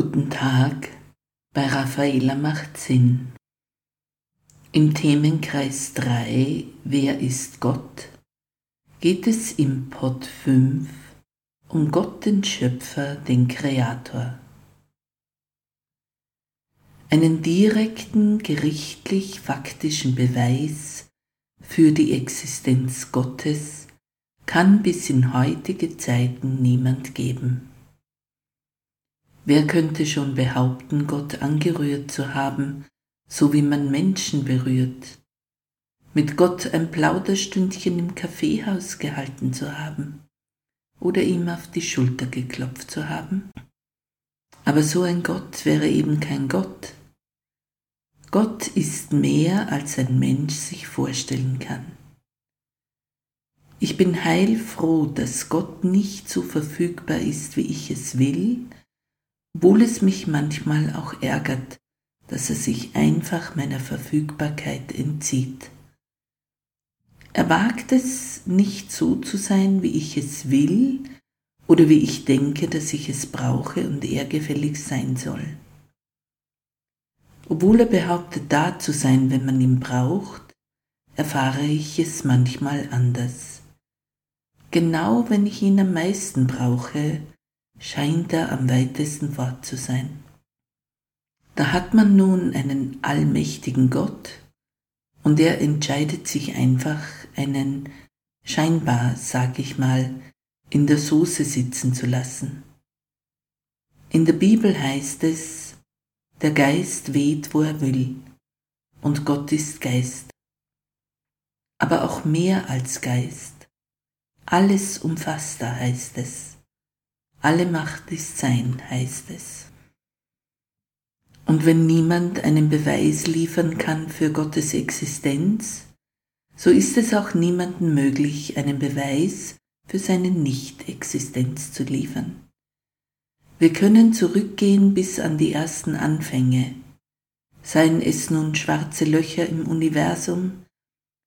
Guten Tag bei Raffaella macht Sinn. Im Themenkreis 3 Wer ist Gott? geht es im Pod 5 um Gott den Schöpfer, den Kreator. Einen direkten gerichtlich-faktischen Beweis für die Existenz Gottes kann bis in heutige Zeiten niemand geben. Wer könnte schon behaupten, Gott angerührt zu haben, so wie man Menschen berührt? Mit Gott ein Plauderstündchen im Kaffeehaus gehalten zu haben oder ihm auf die Schulter geklopft zu haben? Aber so ein Gott wäre eben kein Gott. Gott ist mehr, als ein Mensch sich vorstellen kann. Ich bin heilfroh, dass Gott nicht so verfügbar ist, wie ich es will, obwohl es mich manchmal auch ärgert, dass er sich einfach meiner Verfügbarkeit entzieht. Er wagt es nicht so zu sein, wie ich es will oder wie ich denke, dass ich es brauche und er gefällig sein soll. Obwohl er behauptet, da zu sein, wenn man ihn braucht, erfahre ich es manchmal anders. Genau wenn ich ihn am meisten brauche, scheint er am weitesten fort zu sein. Da hat man nun einen allmächtigen Gott und er entscheidet sich einfach, einen scheinbar, sag ich mal, in der Soße sitzen zu lassen. In der Bibel heißt es, der Geist weht, wo er will, und Gott ist Geist. Aber auch mehr als Geist. Alles umfasst da heißt es. Alle Macht ist sein, heißt es. Und wenn niemand einen Beweis liefern kann für Gottes Existenz, so ist es auch niemandem möglich, einen Beweis für seine Nicht-Existenz zu liefern. Wir können zurückgehen bis an die ersten Anfänge, seien es nun schwarze Löcher im Universum,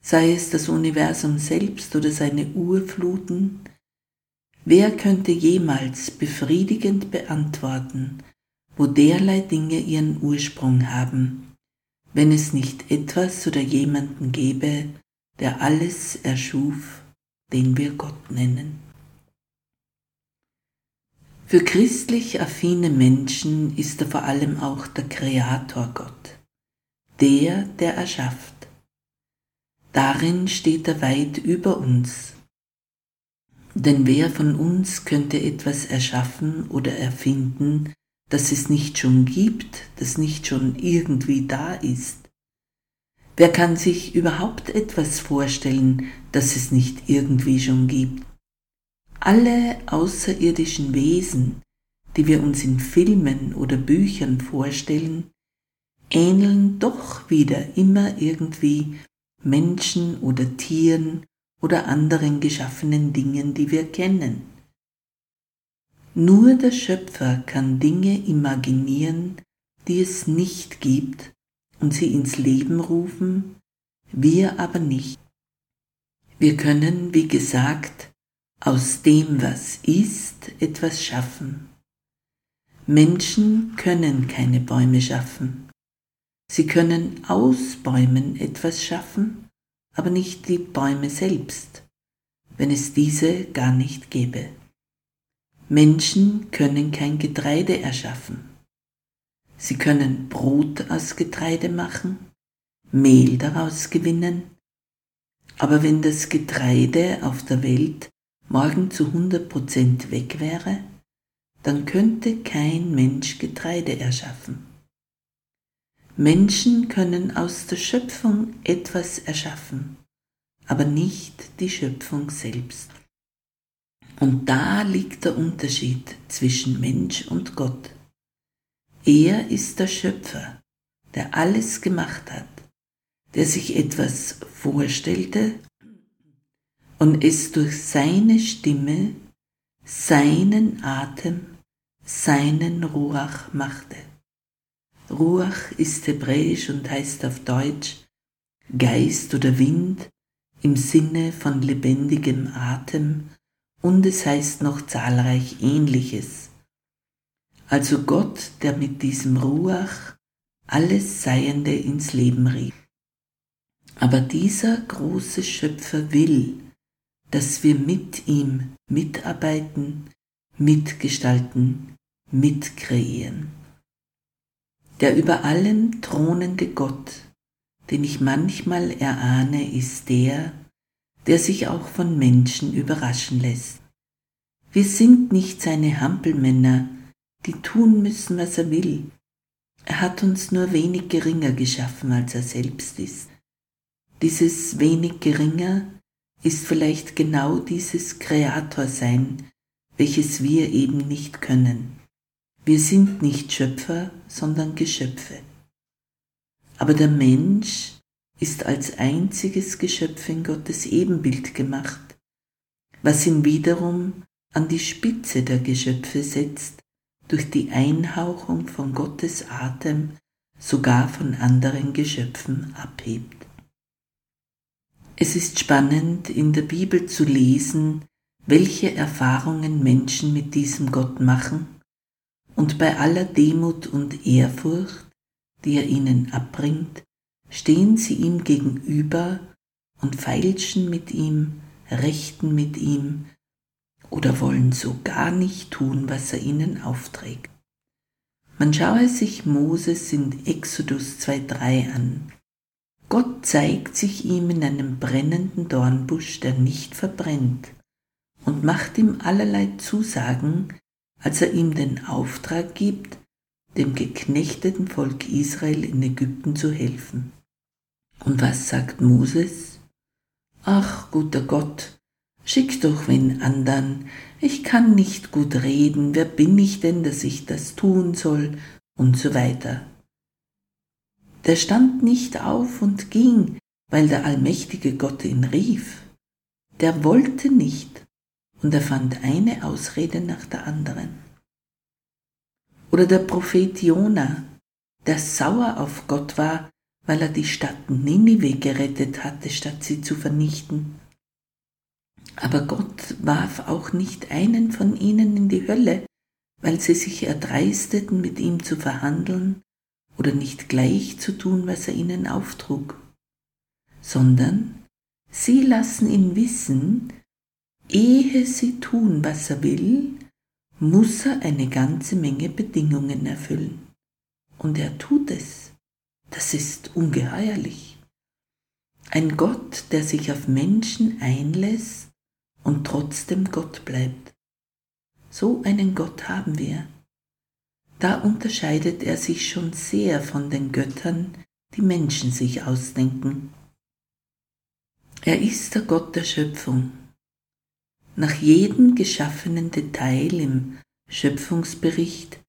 sei es das Universum selbst oder seine Urfluten, Wer könnte jemals befriedigend beantworten, wo derlei Dinge ihren Ursprung haben, wenn es nicht etwas oder jemanden gäbe, der alles erschuf, den wir Gott nennen? Für christlich affine Menschen ist er vor allem auch der Kreator Gott, der, der erschafft. Darin steht er weit über uns denn wer von uns könnte etwas erschaffen oder erfinden, das es nicht schon gibt, das nicht schon irgendwie da ist? Wer kann sich überhaupt etwas vorstellen, das es nicht irgendwie schon gibt? Alle außerirdischen Wesen, die wir uns in Filmen oder Büchern vorstellen, ähneln doch wieder immer irgendwie Menschen oder Tieren oder anderen geschaffenen Dingen, die wir kennen. Nur der Schöpfer kann Dinge imaginieren, die es nicht gibt, und sie ins Leben rufen, wir aber nicht. Wir können, wie gesagt, aus dem, was ist, etwas schaffen. Menschen können keine Bäume schaffen. Sie können aus Bäumen etwas schaffen, aber nicht die Bäume selbst, wenn es diese gar nicht gäbe. Menschen können kein Getreide erschaffen. Sie können Brot aus Getreide machen, Mehl daraus gewinnen, aber wenn das Getreide auf der Welt morgen zu 100% weg wäre, dann könnte kein Mensch Getreide erschaffen. Menschen können aus der Schöpfung etwas erschaffen, aber nicht die Schöpfung selbst. Und da liegt der Unterschied zwischen Mensch und Gott. Er ist der Schöpfer, der alles gemacht hat, der sich etwas vorstellte und es durch seine Stimme, seinen Atem, seinen Ruach machte. Ruach ist hebräisch und heißt auf Deutsch Geist oder Wind im Sinne von lebendigem Atem und es heißt noch zahlreich ähnliches. Also Gott, der mit diesem Ruach alles Seiende ins Leben rief. Aber dieser große Schöpfer will, dass wir mit ihm mitarbeiten, mitgestalten, mitkreieren. Der über allem thronende Gott, den ich manchmal erahne, ist der, der sich auch von Menschen überraschen lässt. Wir sind nicht seine Hampelmänner, die tun müssen, was er will. Er hat uns nur wenig geringer geschaffen, als er selbst ist. Dieses wenig geringer ist vielleicht genau dieses Kreatorsein, welches wir eben nicht können. Wir sind nicht Schöpfer, sondern Geschöpfe. Aber der Mensch ist als einziges Geschöpf in Gottes Ebenbild gemacht, was ihn wiederum an die Spitze der Geschöpfe setzt, durch die Einhauchung von Gottes Atem sogar von anderen Geschöpfen abhebt. Es ist spannend in der Bibel zu lesen, welche Erfahrungen Menschen mit diesem Gott machen und bei aller Demut und Ehrfurcht, die er ihnen abbringt, stehen sie ihm gegenüber und feilschen mit ihm, rechten mit ihm oder wollen so gar nicht tun, was er ihnen aufträgt. Man schaue sich Moses in Exodus 2.3 an. Gott zeigt sich ihm in einem brennenden Dornbusch, der nicht verbrennt, und macht ihm allerlei Zusagen, als er ihm den Auftrag gibt, dem geknechteten Volk Israel in Ägypten zu helfen. Und was sagt Moses? Ach, guter Gott, schick doch wen andern, ich kann nicht gut reden, wer bin ich denn, dass ich das tun soll, und so weiter. Der stand nicht auf und ging, weil der allmächtige Gott ihn rief. Der wollte nicht, und er fand eine Ausrede nach der anderen. Oder der Prophet Jona, der sauer auf Gott war, weil er die Stadt Ninive gerettet hatte, statt sie zu vernichten. Aber Gott warf auch nicht einen von ihnen in die Hölle, weil sie sich erdreisteten, mit ihm zu verhandeln oder nicht gleich zu tun, was er ihnen auftrug, sondern sie lassen ihn wissen, ehe sie tun, was er will, muss er eine ganze Menge Bedingungen erfüllen. Und er tut es. Das ist ungeheuerlich. Ein Gott, der sich auf Menschen einlässt und trotzdem Gott bleibt. So einen Gott haben wir. Da unterscheidet er sich schon sehr von den Göttern, die Menschen sich ausdenken. Er ist der Gott der Schöpfung. Nach jedem geschaffenen Detail im Schöpfungsbericht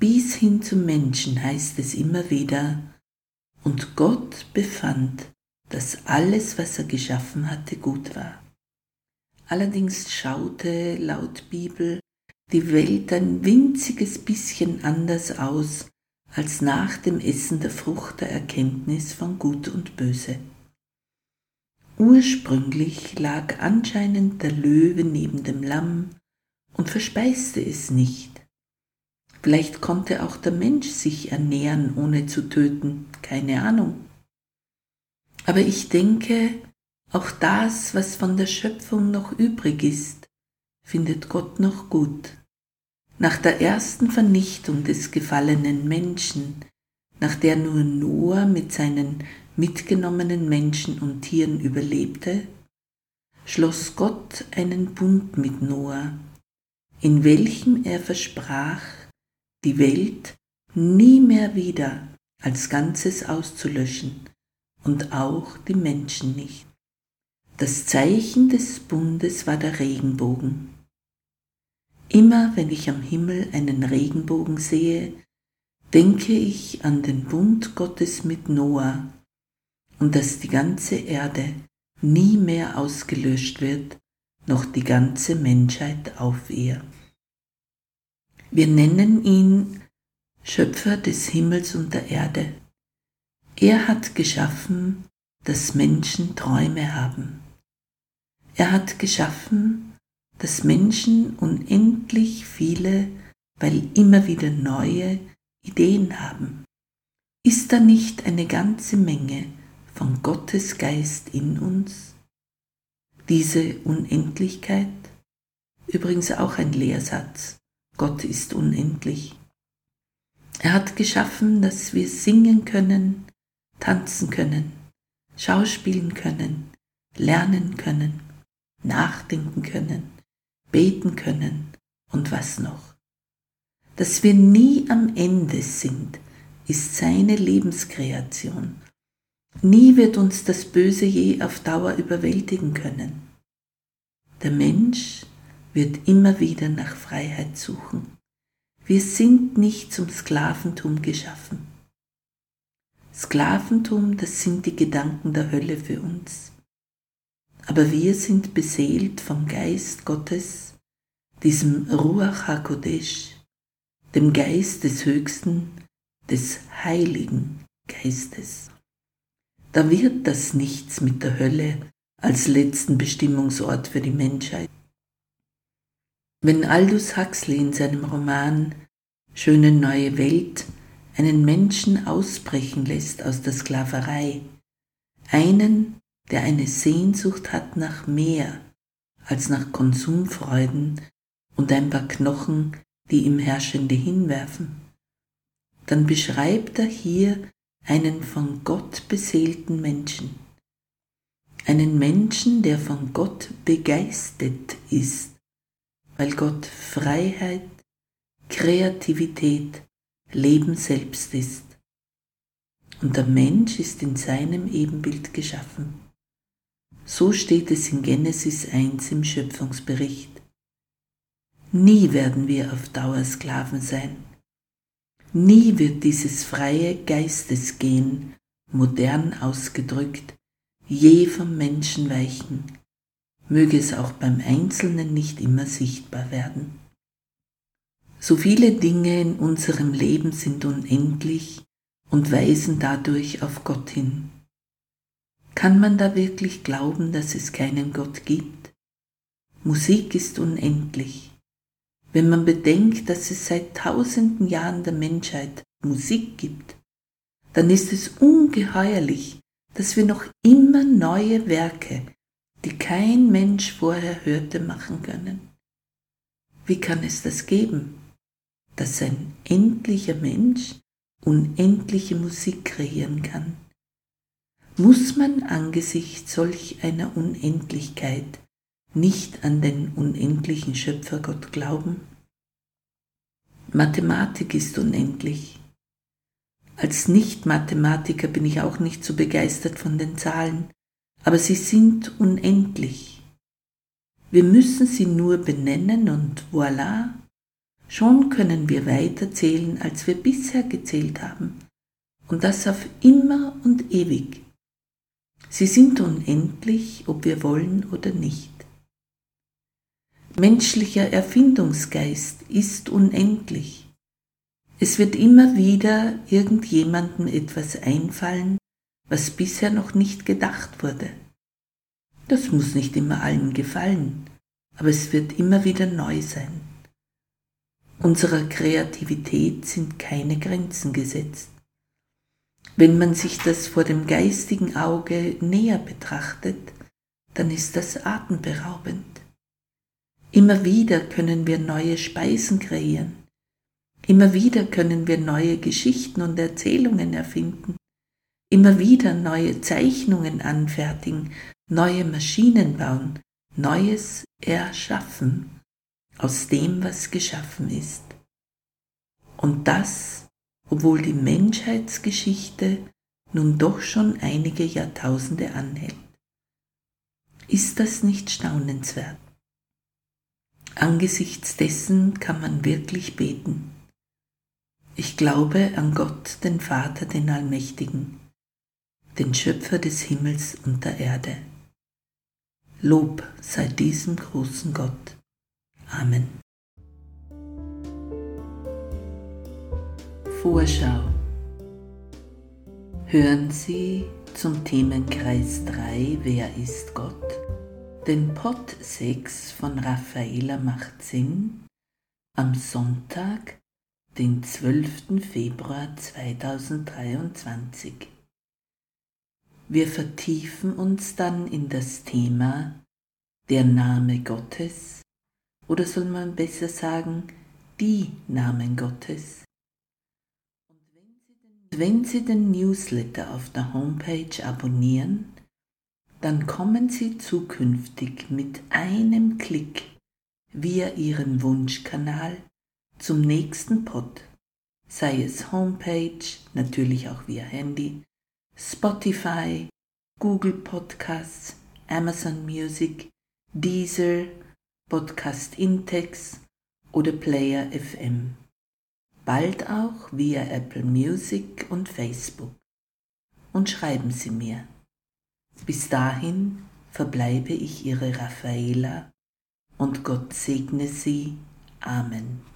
bis hin zum Menschen heißt es immer wieder, und Gott befand, dass alles, was er geschaffen hatte, gut war. Allerdings schaute laut Bibel die Welt ein winziges bisschen anders aus als nach dem Essen der Frucht der Erkenntnis von Gut und Böse. Ursprünglich lag anscheinend der Löwe neben dem Lamm und verspeiste es nicht. Vielleicht konnte auch der Mensch sich ernähren, ohne zu töten, keine Ahnung. Aber ich denke, auch das, was von der Schöpfung noch übrig ist, findet Gott noch gut. Nach der ersten Vernichtung des gefallenen Menschen, nach der nur Noah mit seinen mitgenommenen Menschen und Tieren überlebte, schloss Gott einen Bund mit Noah, in welchem er versprach, die Welt nie mehr wieder als Ganzes auszulöschen und auch die Menschen nicht. Das Zeichen des Bundes war der Regenbogen. Immer wenn ich am Himmel einen Regenbogen sehe, denke ich an den Bund Gottes mit Noah und dass die ganze Erde nie mehr ausgelöscht wird, noch die ganze Menschheit auf ihr. Wir nennen ihn Schöpfer des Himmels und der Erde. Er hat geschaffen, dass Menschen Träume haben. Er hat geschaffen, dass Menschen unendlich viele, weil immer wieder neue Ideen haben. Ist da nicht eine ganze Menge von Gottes Geist in uns? Diese Unendlichkeit? Übrigens auch ein Lehrsatz. Gott ist unendlich. Er hat geschaffen, dass wir singen können, tanzen können, schauspielen können, lernen können, nachdenken können, beten können und was noch. Dass wir nie am Ende sind, ist seine Lebenskreation. Nie wird uns das Böse je auf Dauer überwältigen können. Der Mensch wird immer wieder nach Freiheit suchen. Wir sind nicht zum Sklaventum geschaffen. Sklaventum, das sind die Gedanken der Hölle für uns. Aber wir sind beseelt vom Geist Gottes, diesem Ruach HaKodesh, dem Geist des Höchsten, des Heiligen Geistes. Da wird das nichts mit der Hölle als letzten Bestimmungsort für die Menschheit. Wenn Aldous Huxley in seinem Roman Schöne neue Welt einen Menschen ausbrechen lässt aus der Sklaverei, einen, der eine Sehnsucht hat nach mehr als nach Konsumfreuden und ein paar Knochen, die ihm Herrschende hinwerfen, dann beschreibt er hier einen von Gott beseelten Menschen, einen Menschen, der von Gott begeistert ist weil Gott Freiheit, Kreativität, Leben selbst ist. Und der Mensch ist in seinem Ebenbild geschaffen. So steht es in Genesis 1 im Schöpfungsbericht. Nie werden wir auf Dauer Sklaven sein. Nie wird dieses freie Geistesgehen, modern ausgedrückt, je vom Menschen weichen, möge es auch beim Einzelnen nicht immer sichtbar werden. So viele Dinge in unserem Leben sind unendlich und weisen dadurch auf Gott hin. Kann man da wirklich glauben, dass es keinen Gott gibt? Musik ist unendlich. Wenn man bedenkt, dass es seit tausenden Jahren der Menschheit Musik gibt, dann ist es ungeheuerlich, dass wir noch immer neue Werke die kein Mensch vorher hörte, machen können. Wie kann es das geben, dass ein endlicher Mensch unendliche Musik kreieren kann? Muss man angesichts solch einer Unendlichkeit nicht an den unendlichen Schöpfergott glauben? Mathematik ist unendlich. Als Nicht-Mathematiker bin ich auch nicht so begeistert von den Zahlen, aber sie sind unendlich. Wir müssen sie nur benennen und voilà, schon können wir weiter zählen, als wir bisher gezählt haben, und das auf immer und ewig. Sie sind unendlich, ob wir wollen oder nicht. Menschlicher Erfindungsgeist ist unendlich. Es wird immer wieder irgendjemandem etwas einfallen, was bisher noch nicht gedacht wurde. Das muss nicht immer allen gefallen, aber es wird immer wieder neu sein. Unserer Kreativität sind keine Grenzen gesetzt. Wenn man sich das vor dem geistigen Auge näher betrachtet, dann ist das atemberaubend. Immer wieder können wir neue Speisen kreieren. Immer wieder können wir neue Geschichten und Erzählungen erfinden. Immer wieder neue Zeichnungen anfertigen, neue Maschinen bauen, Neues erschaffen aus dem, was geschaffen ist. Und das, obwohl die Menschheitsgeschichte nun doch schon einige Jahrtausende anhält. Ist das nicht staunenswert? Angesichts dessen kann man wirklich beten. Ich glaube an Gott, den Vater, den Allmächtigen, den Schöpfer des Himmels und der Erde. Lob sei diesem großen Gott. Amen. Vorschau. Hören Sie zum Themenkreis 3 Wer ist Gott? Den Pot 6 von Raffaela macht Sinn am Sonntag, den 12. Februar 2023. Wir vertiefen uns dann in das Thema der Name Gottes oder soll man besser sagen die Namen Gottes. Und wenn Sie den Newsletter auf der Homepage abonnieren, dann kommen Sie zukünftig mit einem Klick via Ihren Wunschkanal zum nächsten Pod, sei es Homepage, natürlich auch via Handy, Spotify, Google Podcasts, Amazon Music, Deezer, Podcast Intex oder Player FM. Bald auch via Apple Music und Facebook. Und schreiben Sie mir. Bis dahin verbleibe ich Ihre Raffaela und Gott segne Sie. Amen.